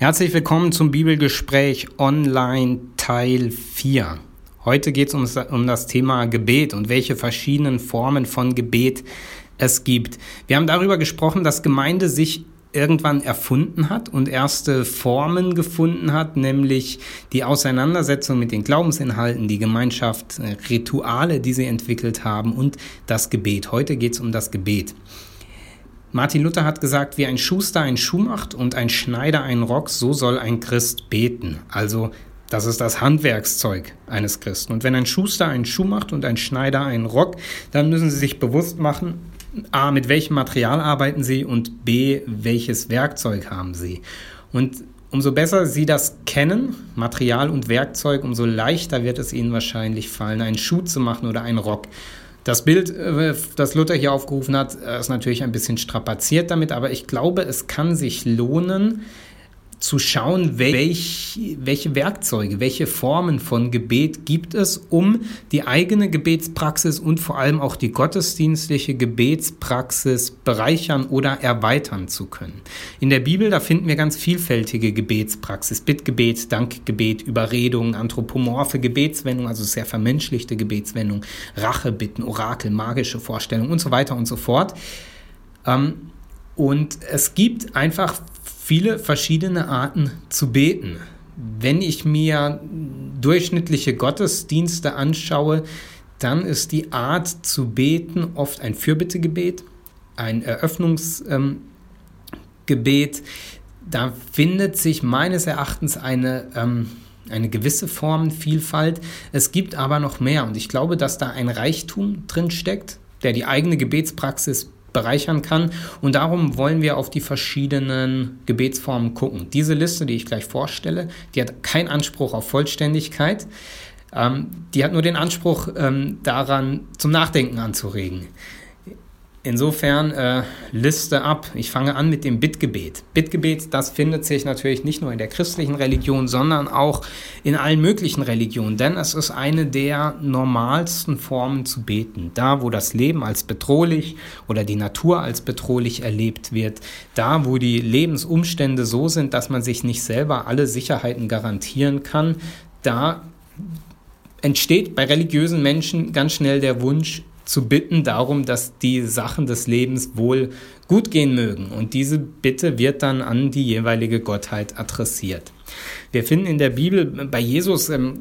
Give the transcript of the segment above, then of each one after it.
Herzlich willkommen zum Bibelgespräch Online Teil 4. Heute geht es um, das Thema Gebet und welche verschiedenen Formen von Gebet es gibt. Wir haben darüber gesprochen, dass Gemeinde sich irgendwann erfunden hat und erste Formen gefunden hat, nämlich die Auseinandersetzung mit den Glaubensinhalten, die Gemeinschaft, äh, Rituale, die sie entwickelt haben und das Gebet. Heute geht es um das Gebet. Martin Luther hat gesagt, wie ein Schuster einen Schuh macht und ein Schneider einen Rock, so soll ein Christ beten. Also das ist das Handwerkszeug eines Christen. Und wenn ein Schuster einen Schuh macht und ein Schneider einen Rock, dann müssen sie sich bewusst machen, a, mit welchem Material arbeiten sie und b, welches Werkzeug haben sie. Und umso besser sie das kennen, Material und Werkzeug, umso leichter wird es ihnen wahrscheinlich fallen, einen Schuh zu machen oder einen Rock. Das Bild, äh, das Luther hier aufgerufen hat, äh, ist natürlich ein bisschen strapaziert damit, aber ich glaube, es kann sich lohnen, zu schauen, welch, welche Werkzeuge, welche Formen von Gebet gibt es, um die eigene Gebetspraxis und vor allem auch die gottesdienstliche Gebetspraxis bereichern oder erweitern zu können. In der Bibel, da finden wir ganz vielfältige Gebetspraxis, Bittgebet, Dankgebet, Überredung, anthropomorphe Gebetswendung, also sehr vermenschlichte Gebetswendung, Rachebitten, Orakel, magische Vorstellungen und so weiter und so fort. Ähm, und es gibt einfach viele verschiedene Arten zu beten. Wenn ich mir durchschnittliche Gottesdienste anschaue, dann ist die Art zu beten oft ein Fürbittegebet, ein Eröffnungsgebet. Ähm, da findet sich meines Erachtens eine, ähm, eine gewisse Formenvielfalt. Es gibt aber noch mehr und ich glaube, dass da ein Reichtum drin steckt, der die eigene Gebetspraxis bereichern kann. Und darum wollen wir auf die verschiedenen Gebetsformen gucken. Diese Liste, die ich gleich vorstelle, die hat keinen Anspruch auf Vollständigkeit. Ähm, die hat nur den Anspruch ähm, daran, zum Nachdenken anzuregen. Insofern äh, Liste ab. Ich fange an mit dem Bittgebet. Bittgebet, das findet sich natürlich nicht nur in der christlichen Religion, sondern auch in allen möglichen Religionen, denn es ist eine der normalsten Formen zu beten. Da, wo das Leben als bedrohlich oder die Natur als bedrohlich erlebt wird, da, wo die Lebensumstände so sind, dass man sich nicht selber alle Sicherheiten garantieren kann, da entsteht bei religiösen Menschen ganz schnell der Wunsch, zu bitten darum, dass die Sachen des Lebens wohl gut gehen mögen. Und diese Bitte wird dann an die jeweilige Gottheit adressiert. Wir finden in der Bibel bei Jesus ähm,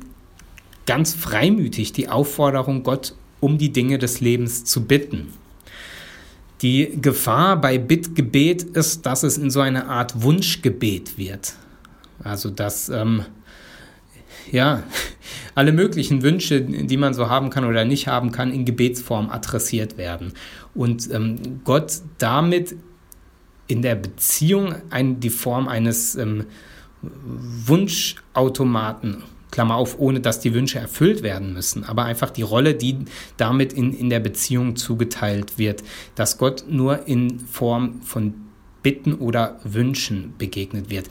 ganz freimütig die Aufforderung, Gott um die Dinge des Lebens zu bitten. Die Gefahr bei Bittgebet ist, dass es in so eine Art Wunschgebet wird. Also dass ähm, ja, alle möglichen Wünsche, die man so haben kann oder nicht haben kann, in Gebetsform adressiert werden. Und ähm, Gott damit in der Beziehung ein, die Form eines ähm, Wunschautomaten, Klammer auf, ohne dass die Wünsche erfüllt werden müssen, aber einfach die Rolle, die damit in, in der Beziehung zugeteilt wird, dass Gott nur in Form von Bitten oder Wünschen begegnet wird.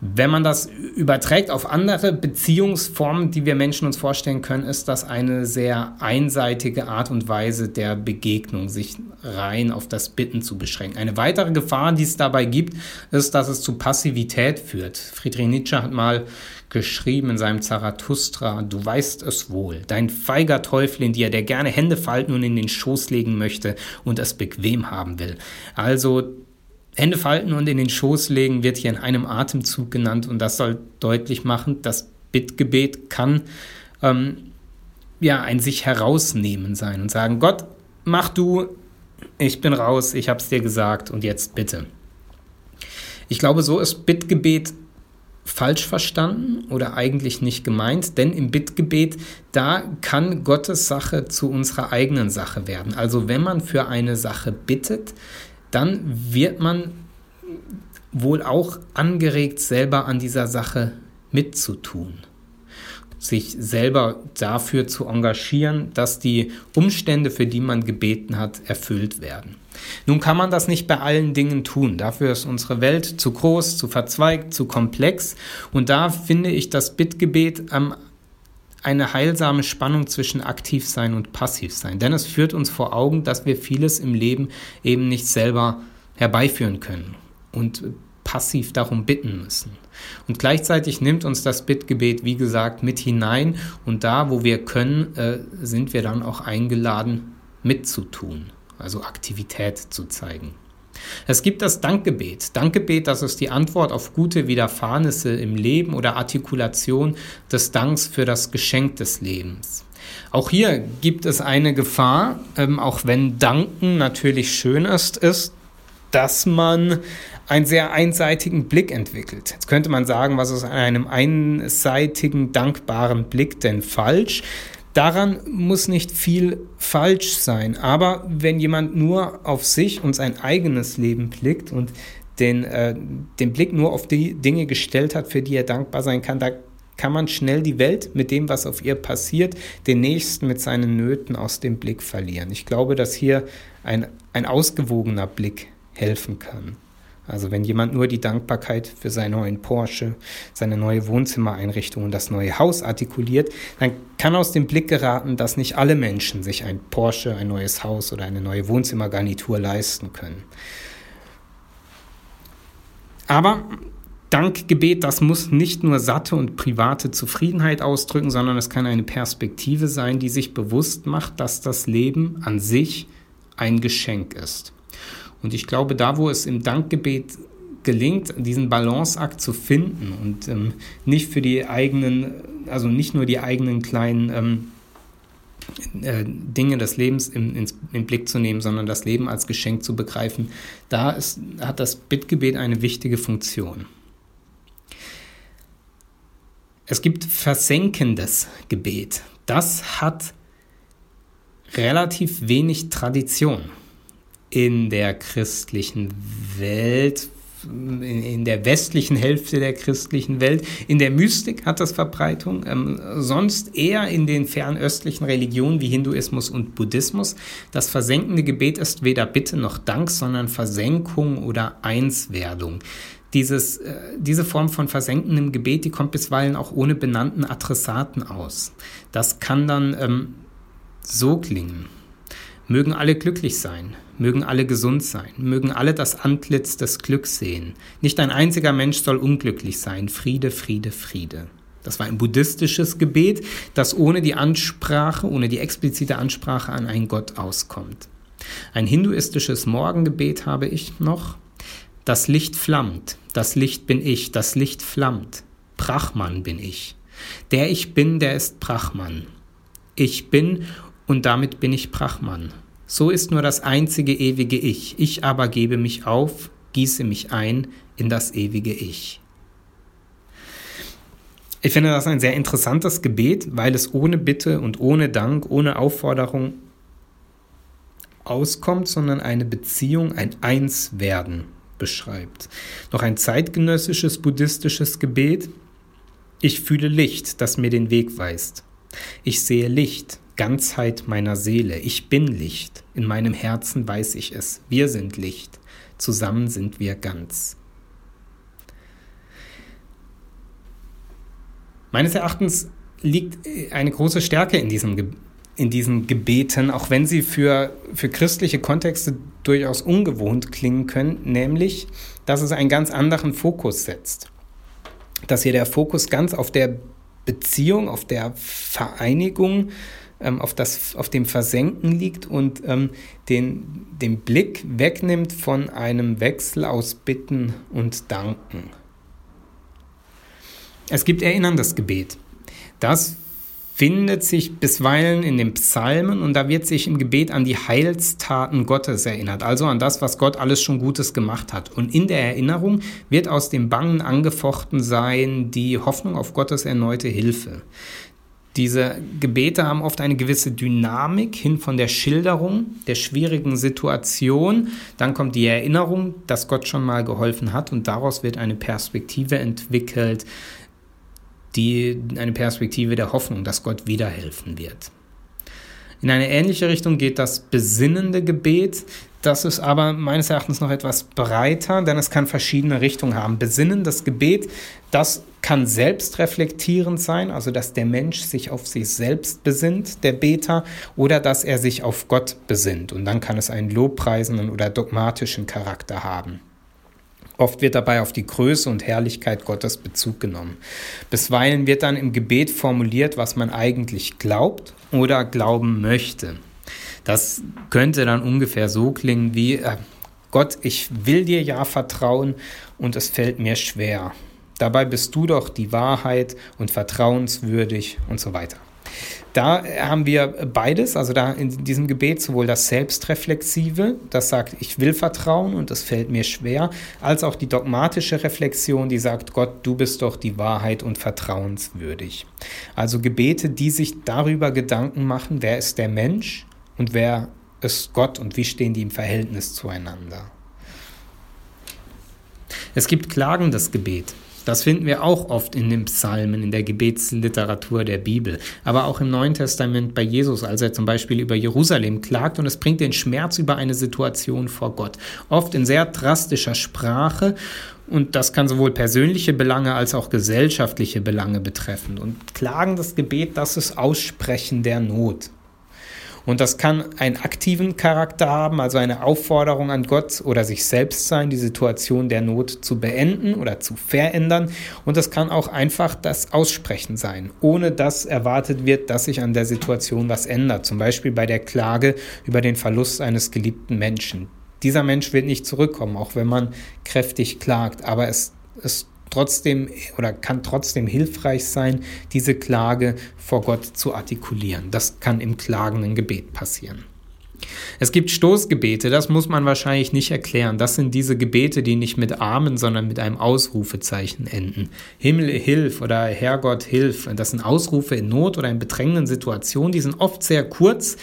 Wenn man das überträgt auf andere Beziehungsformen, die wir Menschen uns vorstellen können, ist das eine sehr einseitige Art und Weise der Begegnung, sich rein auf das Bitten zu beschränken. Eine weitere Gefahr, die es dabei gibt, ist, dass es zu Passivität führt. Friedrich Nietzsche hat mal geschrieben in seinem Zarathustra, du weißt es wohl, dein feiger Teufel in dir, der gerne Hände falten und in den Schoß legen möchte und es bequem haben will. Also Hände falten und in den Schoß legen wird hier in einem Atemzug genannt und das soll deutlich machen, das Bittgebet kann ähm, ja ein sich herausnehmen sein und sagen, Gott, mach du, ich bin raus, ich hab's dir gesagt und jetzt bitte. Ich glaube, so ist Bittgebet falsch verstanden oder eigentlich nicht gemeint, denn im Bittgebet, da kann Gottes Sache zu unserer eigenen Sache werden. Also wenn man für eine Sache bittet, dann wird man wohl auch angeregt, selber an dieser Sache mitzutun. Sich selber dafür zu engagieren, dass die Umstände, für die man gebeten hat, erfüllt werden. Nun kann man das nicht bei allen Dingen tun. Dafür ist unsere Welt zu groß, zu verzweigt, zu komplex. Und da finde ich das Bittgebet am eine heilsame Spannung zwischen aktiv sein und passiv sein. Denn es führt uns vor Augen, dass wir vieles im Leben eben nicht selber herbeiführen können. Und passiv darum bitten müssen. Und gleichzeitig nimmt uns das Bittgebet, wie gesagt, mit hinein und da, wo wir können, äh, sind wir dann auch eingeladen, mitzutun, also Aktivität zu zeigen. Es gibt das Dankgebet. Dankgebet, das ist die Antwort auf gute Widerfahrnisse im Leben oder Artikulation des Danks für das Geschenk des Lebens. Auch hier gibt es eine Gefahr, ähm, auch wenn Danken natürlich schön ist, ist, dass man einen sehr einseitigen Blick entwickelt. Jetzt könnte man sagen, was ist an einem einseitigen, dankbaren Blick denn falsch? Daran muss nicht viel falsch sein. Aber wenn jemand nur auf sich und sein eigenes Leben blickt und den, äh, den Blick nur auf die Dinge gestellt hat, für die er dankbar sein kann, da kann man schnell die Welt mit dem, was auf ihr passiert, den Nächsten mit seinen Nöten aus dem Blick verlieren. Ich glaube, dass hier ein, ein ausgewogener Blick helfen kann. Also wenn jemand nur die Dankbarkeit für seinen neuen Porsche, seine neue Wohnzimmereinrichtung und das neue Haus artikuliert, dann kann aus dem Blick geraten, dass nicht alle Menschen sich ein Porsche, ein neues Haus oder eine neue Wohnzimmergarnitur leisten können. Aber Dankgebet, das muss nicht nur satte und private Zufriedenheit ausdrücken, sondern es kann eine Perspektive sein, die sich bewusst macht, dass das Leben an sich ein Geschenk ist. Und ich glaube, da, wo es im Dankgebet gelingt, diesen Balanceakt zu finden und ähm, nicht für die eigenen, also nicht nur die eigenen kleinen ähm, äh, Dinge des Lebens im, ins, im Blick zu nehmen, sondern das Leben als Geschenk zu begreifen, da ist, hat das Bittgebet eine wichtige Funktion. Es gibt versenkendes Gebet. Das hat relativ wenig Tradition in der christlichen Welt, in der westlichen Hälfte der christlichen Welt. In der Mystik hat das Verbreitung, ähm, sonst eher in den fernöstlichen Religionen wie Hinduismus und Buddhismus. Das versenkende Gebet ist weder Bitte noch Dank, sondern Versenkung oder Einswerdung. Dieses, äh, diese Form von versenkendem Gebet, die kommt bisweilen auch ohne benannten Adressaten aus. Das kann dann ähm, so klingen. Mögen alle glücklich sein, mögen alle gesund sein, mögen alle das Antlitz des Glücks sehen. Nicht ein einziger Mensch soll unglücklich sein. Friede, Friede, Friede. Das war ein buddhistisches Gebet, das ohne die Ansprache, ohne die explizite Ansprache an einen Gott auskommt. Ein hinduistisches Morgengebet habe ich noch. Das Licht flammt, das Licht bin ich, das Licht flammt. Brachmann bin ich. Der ich bin, der ist Brachmann. Ich bin und damit bin ich Brachmann. So ist nur das einzige ewige Ich. Ich aber gebe mich auf, gieße mich ein in das ewige Ich. Ich finde das ein sehr interessantes Gebet, weil es ohne Bitte und ohne Dank, ohne Aufforderung auskommt, sondern eine Beziehung, ein Einswerden beschreibt. Noch ein zeitgenössisches buddhistisches Gebet. Ich fühle Licht, das mir den Weg weist. Ich sehe Licht, Ganzheit meiner Seele. Ich bin Licht. In meinem Herzen weiß ich es. Wir sind Licht. Zusammen sind wir ganz. Meines Erachtens liegt eine große Stärke in diesem in diesen Gebeten, auch wenn sie für, für christliche Kontexte durchaus ungewohnt klingen können, nämlich, dass es einen ganz anderen Fokus setzt. Dass hier der Fokus ganz auf der Beziehung, auf der Vereinigung ähm, auf, das, auf dem Versenken liegt und ähm, den, den Blick wegnimmt von einem Wechsel aus Bitten und Danken. Es gibt erinnerndes Gebet. Das findet sich bisweilen in den Psalmen und da wird sich im Gebet an die Heilstaten Gottes erinnert, also an das, was Gott alles schon Gutes gemacht hat. Und in der Erinnerung wird aus dem Bangen angefochten sein die Hoffnung auf Gottes erneute Hilfe. Diese Gebete haben oft eine gewisse Dynamik hin von der Schilderung der schwierigen Situation. Dann kommt die Erinnerung, dass Gott schon mal geholfen hat und daraus wird eine Perspektive entwickelt, die eine Perspektive der Hoffnung, dass Gott wiederhelfen wird. In eine ähnliche Richtung geht das besinnende Gebet. Das ist aber meines Erachtens noch etwas breiter, denn es kann verschiedene Richtungen haben. Besinnendes Gebet, das kann selbstreflektierend sein, also dass der Mensch sich auf sich selbst besinnt, der Beter, oder dass er sich auf Gott besinnt. Und dann kann es einen lobpreisenden oder dogmatischen Charakter haben. Oft wird dabei auf die Größe und Herrlichkeit Gottes Bezug genommen. Bisweilen wird dann im Gebet formuliert, was man eigentlich glaubt oder glauben möchte. Das könnte dann ungefähr so klingen wie, äh, Gott, ich will dir ja vertrauen und es fällt mir schwer. Dabei bist du doch die Wahrheit und vertrauenswürdig und so weiter. Da haben wir beides, also da in diesem Gebet sowohl das Selbstreflexive, das sagt, ich will vertrauen und es fällt mir schwer, als auch die dogmatische Reflexion, die sagt, Gott, du bist doch die Wahrheit und vertrauenswürdig. Also Gebete, die sich darüber Gedanken machen, wer ist der Mensch und wer ist Gott und wie stehen die im Verhältnis zueinander. Es gibt klagendes Gebet. Das finden wir auch oft in den Psalmen, in der Gebetsliteratur der Bibel, aber auch im Neuen Testament bei Jesus, als er zum Beispiel über Jerusalem klagt und es bringt den Schmerz über eine Situation vor Gott. Oft in sehr drastischer Sprache und das kann sowohl persönliche Belange als auch gesellschaftliche Belange betreffen. Und klagendes Gebet, das ist Aussprechen der Not. Und das kann einen aktiven Charakter haben, also eine Aufforderung an Gott oder sich selbst sein, die Situation der Not zu beenden oder zu verändern. Und das kann auch einfach das Aussprechen sein, ohne dass erwartet wird, dass sich an der Situation was ändert. Zum Beispiel bei der Klage über den Verlust eines geliebten Menschen. Dieser Mensch wird nicht zurückkommen, auch wenn man kräftig klagt, aber es, es trotzdem oder kann trotzdem hilfreich sein, diese Klage vor Gott zu artikulieren. Das kann im klagenden Gebet passieren. Es gibt Stoßgebete, das muss man wahrscheinlich nicht erklären. Das sind diese Gebete, die nicht mit Amen, sondern mit einem Ausrufezeichen enden. Himmel, hilf oder Herrgott, hilf. Das sind Ausrufe in Not oder in bedrängenden Situationen. Die sind oft sehr kurz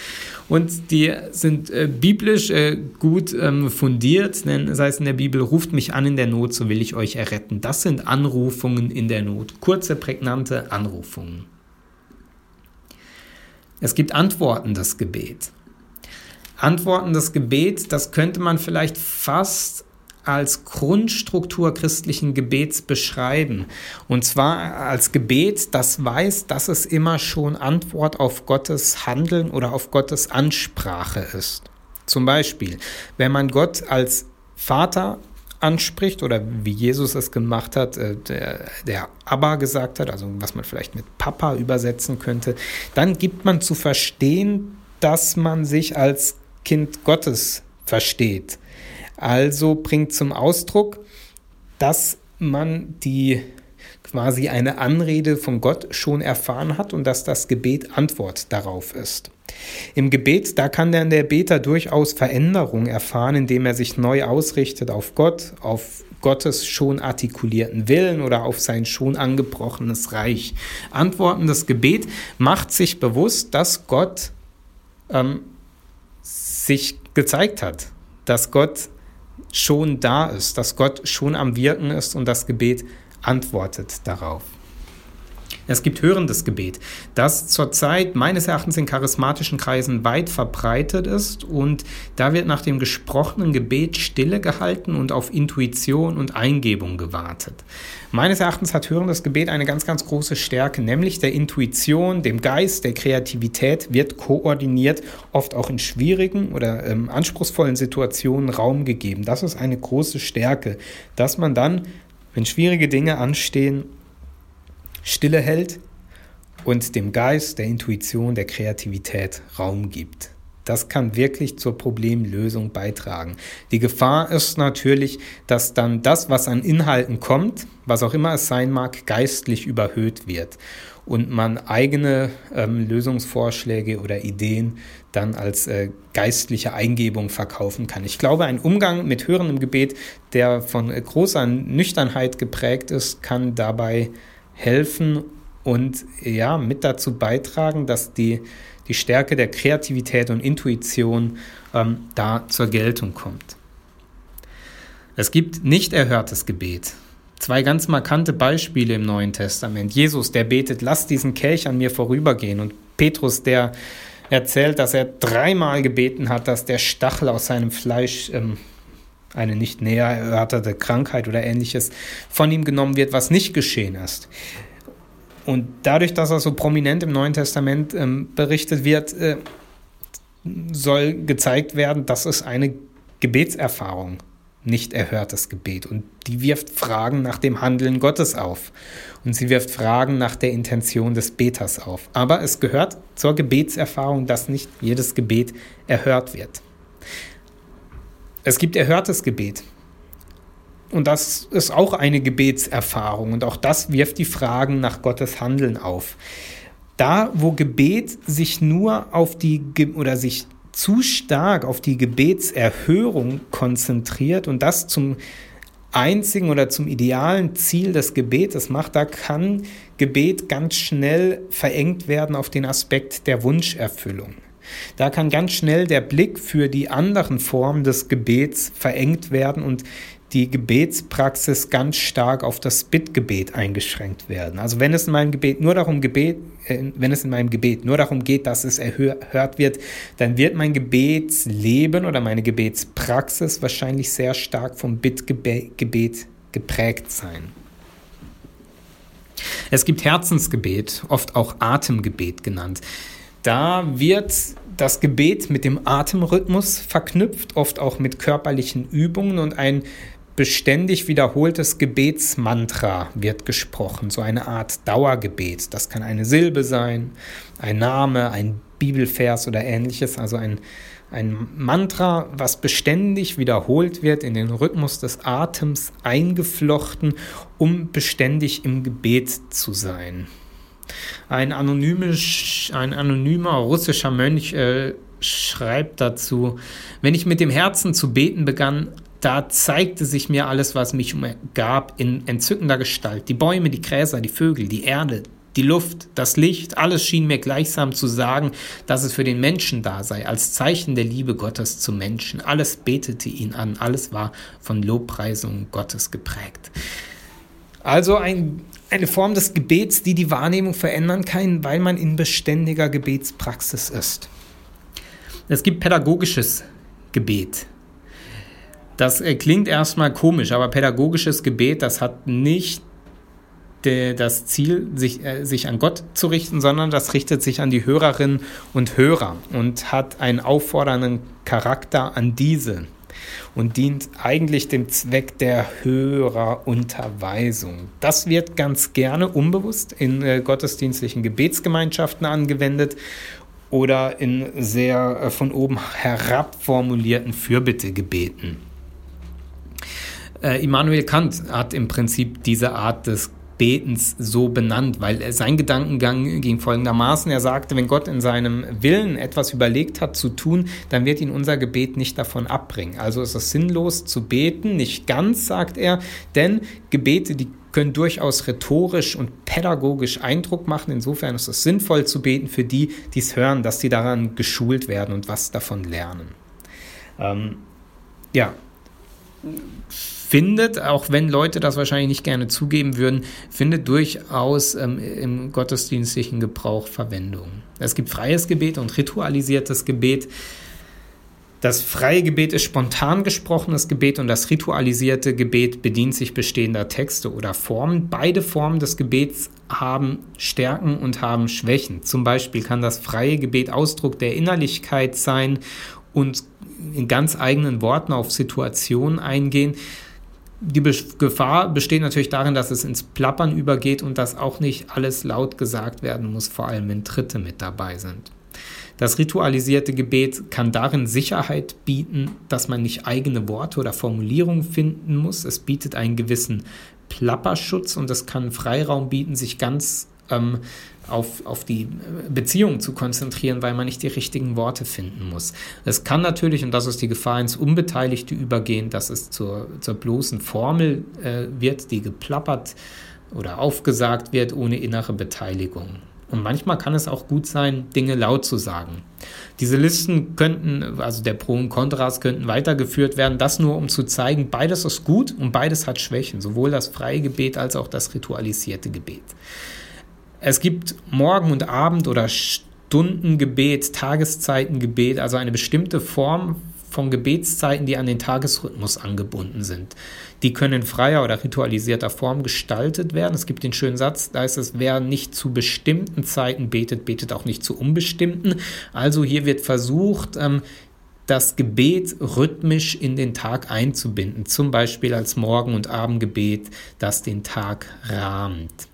und die sind äh, biblisch äh, gut ähm, fundiert. Denn das heißt in der Bibel, ruft mich an in der Not, so will ich euch erretten. Das sind Anrufungen in der Not. Kurze, prägnante Anrufungen. Es gibt Antworten, das Gebet. Antworten des Gebets, das könnte man vielleicht fast als Grundstruktur christlichen Gebets beschreiben. Und zwar als Gebet, das weiß, dass es immer schon Antwort auf Gottes Handeln oder auf Gottes Ansprache ist. Zum Beispiel, wenn man Gott als Vater anspricht oder wie Jesus es gemacht hat, äh, der, der Abba gesagt hat, also was man vielleicht mit Papa übersetzen könnte, dann gibt man zu verstehen, dass man sich als Kind Gottes versteht. Also bringt zum Ausdruck, dass man die quasi eine Anrede von Gott schon erfahren hat und dass das Gebet Antwort darauf ist. Im Gebet, da kann dann der Beter durchaus Veränderung erfahren, indem er sich neu ausrichtet auf Gott, auf Gottes schon artikulierten Willen oder auf sein schon angebrochenes Reich. Antworten das Gebet macht sich bewusst, dass Gott ähm, sich gezeigt hat, dass Gott schon da ist, dass Gott schon am Wirken ist und das Gebet antwortet darauf. Es gibt hörendes Gebet, das zurzeit meines Erachtens in charismatischen Kreisen weit verbreitet ist und da wird nach dem gesprochenen Gebet Stille gehalten und auf Intuition und Eingebung gewartet. Meines Erachtens hat hörendes Gebet eine ganz, ganz große Stärke, nämlich der Intuition, dem Geist, der Kreativität wird koordiniert, oft auch in schwierigen oder ähm, anspruchsvollen Situationen Raum gegeben. Das ist eine große Stärke, dass man dann, wenn schwierige Dinge anstehen, Stille hält und dem Geist, der Intuition, der Kreativität Raum gibt. Das kann wirklich zur Problemlösung beitragen. Die Gefahr ist natürlich, dass dann das, was an Inhalten kommt, was auch immer es sein mag, geistlich überhöht wird und man eigene ähm, Lösungsvorschläge oder Ideen dann als äh, geistliche Eingebung verkaufen kann. Ich glaube, ein Umgang mit hörendem Gebet, der von äh, großer Nüchternheit geprägt ist, kann dabei helfen und ja, mit dazu beitragen, dass die, die Stärke der Kreativität und Intuition ähm, da zur Geltung kommt. Es gibt nicht erhörtes Gebet. Zwei ganz markante Beispiele im Neuen Testament. Jesus, der betet, lass diesen Kelch an mir vorübergehen. Und Petrus, der erzählt, dass er dreimal gebeten hat, dass der Stachel aus seinem Fleisch ähm, eine nicht näher erörterte Krankheit oder ähnliches von ihm genommen wird, was nicht geschehen ist. Und dadurch, dass er so prominent im Neuen Testament ähm, berichtet wird, äh, soll gezeigt werden, dass es eine Gebetserfahrung nicht erhörtes Gebet. Und die wirft Fragen nach dem Handeln Gottes auf. Und sie wirft Fragen nach der Intention des Beters auf. Aber es gehört zur Gebetserfahrung, dass nicht jedes Gebet erhört wird. Es gibt erhörtes Gebet. Und das ist auch eine Gebetserfahrung. Und auch das wirft die Fragen nach Gottes Handeln auf. Da, wo Gebet sich nur auf die oder sich zu stark auf die Gebetserhörung konzentriert und das zum einzigen oder zum idealen Ziel des Gebetes macht, da kann Gebet ganz schnell verengt werden auf den Aspekt der Wunscherfüllung. Da kann ganz schnell der Blick für die anderen Formen des Gebets verengt werden und die Gebetspraxis ganz stark auf das Bittgebet eingeschränkt werden. Also wenn es in meinem Gebet nur darum Gebet, äh, wenn es in meinem Gebet nur darum geht, dass es erhört wird, dann wird mein Gebetsleben oder meine Gebetspraxis wahrscheinlich sehr stark vom Bittgebet geprägt sein. Es gibt Herzensgebet, oft auch Atemgebet genannt. Da wird das Gebet mit dem Atemrhythmus verknüpft, oft auch mit körperlichen Übungen und ein beständig wiederholtes Gebetsmantra wird gesprochen, so eine Art Dauergebet. Das kann eine Silbe sein, ein Name, ein Bibelvers oder ähnliches, also ein, ein Mantra, was beständig wiederholt wird, in den Rhythmus des Atems eingeflochten, um beständig im Gebet zu sein. Ein, ein anonymer russischer Mönch äh, schreibt dazu, wenn ich mit dem Herzen zu beten begann, da zeigte sich mir alles, was mich umgab, in entzückender Gestalt. Die Bäume, die Gräser, die Vögel, die Erde, die Luft, das Licht, alles schien mir gleichsam zu sagen, dass es für den Menschen da sei, als Zeichen der Liebe Gottes zum Menschen. Alles betete ihn an, alles war von Lobpreisung Gottes geprägt. Also ein, eine Form des Gebets, die die Wahrnehmung verändern kann, weil man in beständiger Gebetspraxis ist. Es gibt pädagogisches Gebet. Das äh, klingt erstmal komisch, aber pädagogisches Gebet, das hat nicht das Ziel, sich, äh, sich an Gott zu richten, sondern das richtet sich an die Hörerinnen und Hörer und hat einen auffordernden Charakter an diese und dient eigentlich dem Zweck der Hörerunterweisung. Das wird ganz gerne unbewusst in äh, gottesdienstlichen Gebetsgemeinschaften angewendet oder in sehr äh, von oben herab formulierten Fürbittegebeten. Äh, Immanuel Kant hat im Prinzip diese Art des Betens so benannt, weil sein Gedankengang ging folgendermaßen. Er sagte, wenn Gott in seinem Willen etwas überlegt hat zu tun, dann wird ihn unser Gebet nicht davon abbringen. Also ist es sinnlos zu beten, nicht ganz, sagt er, denn Gebete, die können durchaus rhetorisch und pädagogisch Eindruck machen. Insofern ist es sinnvoll zu beten für die, die es hören, dass sie daran geschult werden und was davon lernen. Ähm, ja, findet, auch wenn Leute das wahrscheinlich nicht gerne zugeben würden, findet durchaus ähm, im gottesdienstlichen Gebrauch Verwendung. Es gibt freies Gebet und ritualisiertes Gebet. Das freie Gebet ist spontan gesprochenes Gebet und das ritualisierte Gebet bedient sich bestehender Texte oder Formen. Beide Formen des Gebets haben Stärken und haben Schwächen. Zum Beispiel kann das freie Gebet Ausdruck der Innerlichkeit sein und in ganz eigenen Worten auf Situationen eingehen die Be Gefahr besteht natürlich darin, dass es ins Plappern übergeht und dass auch nicht alles laut gesagt werden muss, vor allem wenn Dritte mit dabei sind. Das ritualisierte Gebet kann darin Sicherheit bieten, dass man nicht eigene Worte oder Formulierungen finden muss. Es bietet einen gewissen Plapperschutz und es kann Freiraum bieten, sich ganz ähm, auf, auf die Beziehung zu konzentrieren, weil man nicht die richtigen Worte finden muss. Es kann natürlich, und das ist die Gefahr, ins Unbeteiligte übergehen, dass es zur, zur bloßen Formel äh, wird, die geplappert oder aufgesagt wird ohne innere Beteiligung. Und manchmal kann es auch gut sein, Dinge laut zu sagen. Diese Listen könnten, also der Pro und Kontras könnten weitergeführt werden, das nur um zu zeigen, beides ist gut und beides hat Schwächen, sowohl das freie Gebet als auch das ritualisierte Gebet. Es gibt Morgen- und Abend- oder Stundengebet, Tageszeitengebet, also eine bestimmte Form von Gebetszeiten, die an den Tagesrhythmus angebunden sind. Die können in freier oder ritualisierter Form gestaltet werden. Es gibt den schönen Satz, da ist es, wer nicht zu bestimmten Zeiten betet, betet auch nicht zu unbestimmten. Also hier wird versucht, ähm, das Gebet rhythmisch in den Tag einzubinden, zum Beispiel als Morgen- und Abendgebet, das den Tag rahmt.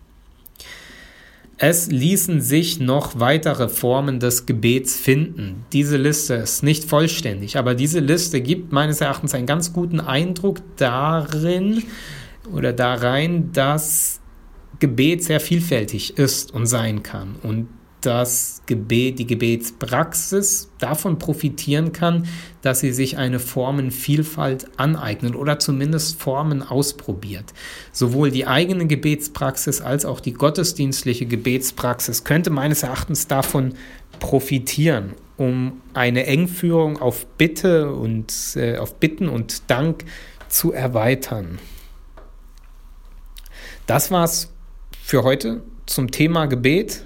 Es ließen sich noch weitere Formen des Gebets finden. Diese Liste ist nicht vollständig, aber diese Liste gibt meines Erachtens einen ganz guten Eindruck darin oder darein, dass Gebet sehr vielfältig ist und sein kann und das Gebet, die Gebetspraxis davon profitieren kann, dass sie sich eine Formenvielfalt aneignet oder zumindest Formen ausprobiert. Sowohl die eigene Gebetspraxis als auch die gottesdienstliche Gebetspraxis könnte meines Erachtens davon profitieren, um eine Engführung auf Bitte und äh, auf Bitten und Dank zu erweitern. Das war's für heute zum Thema Gebet.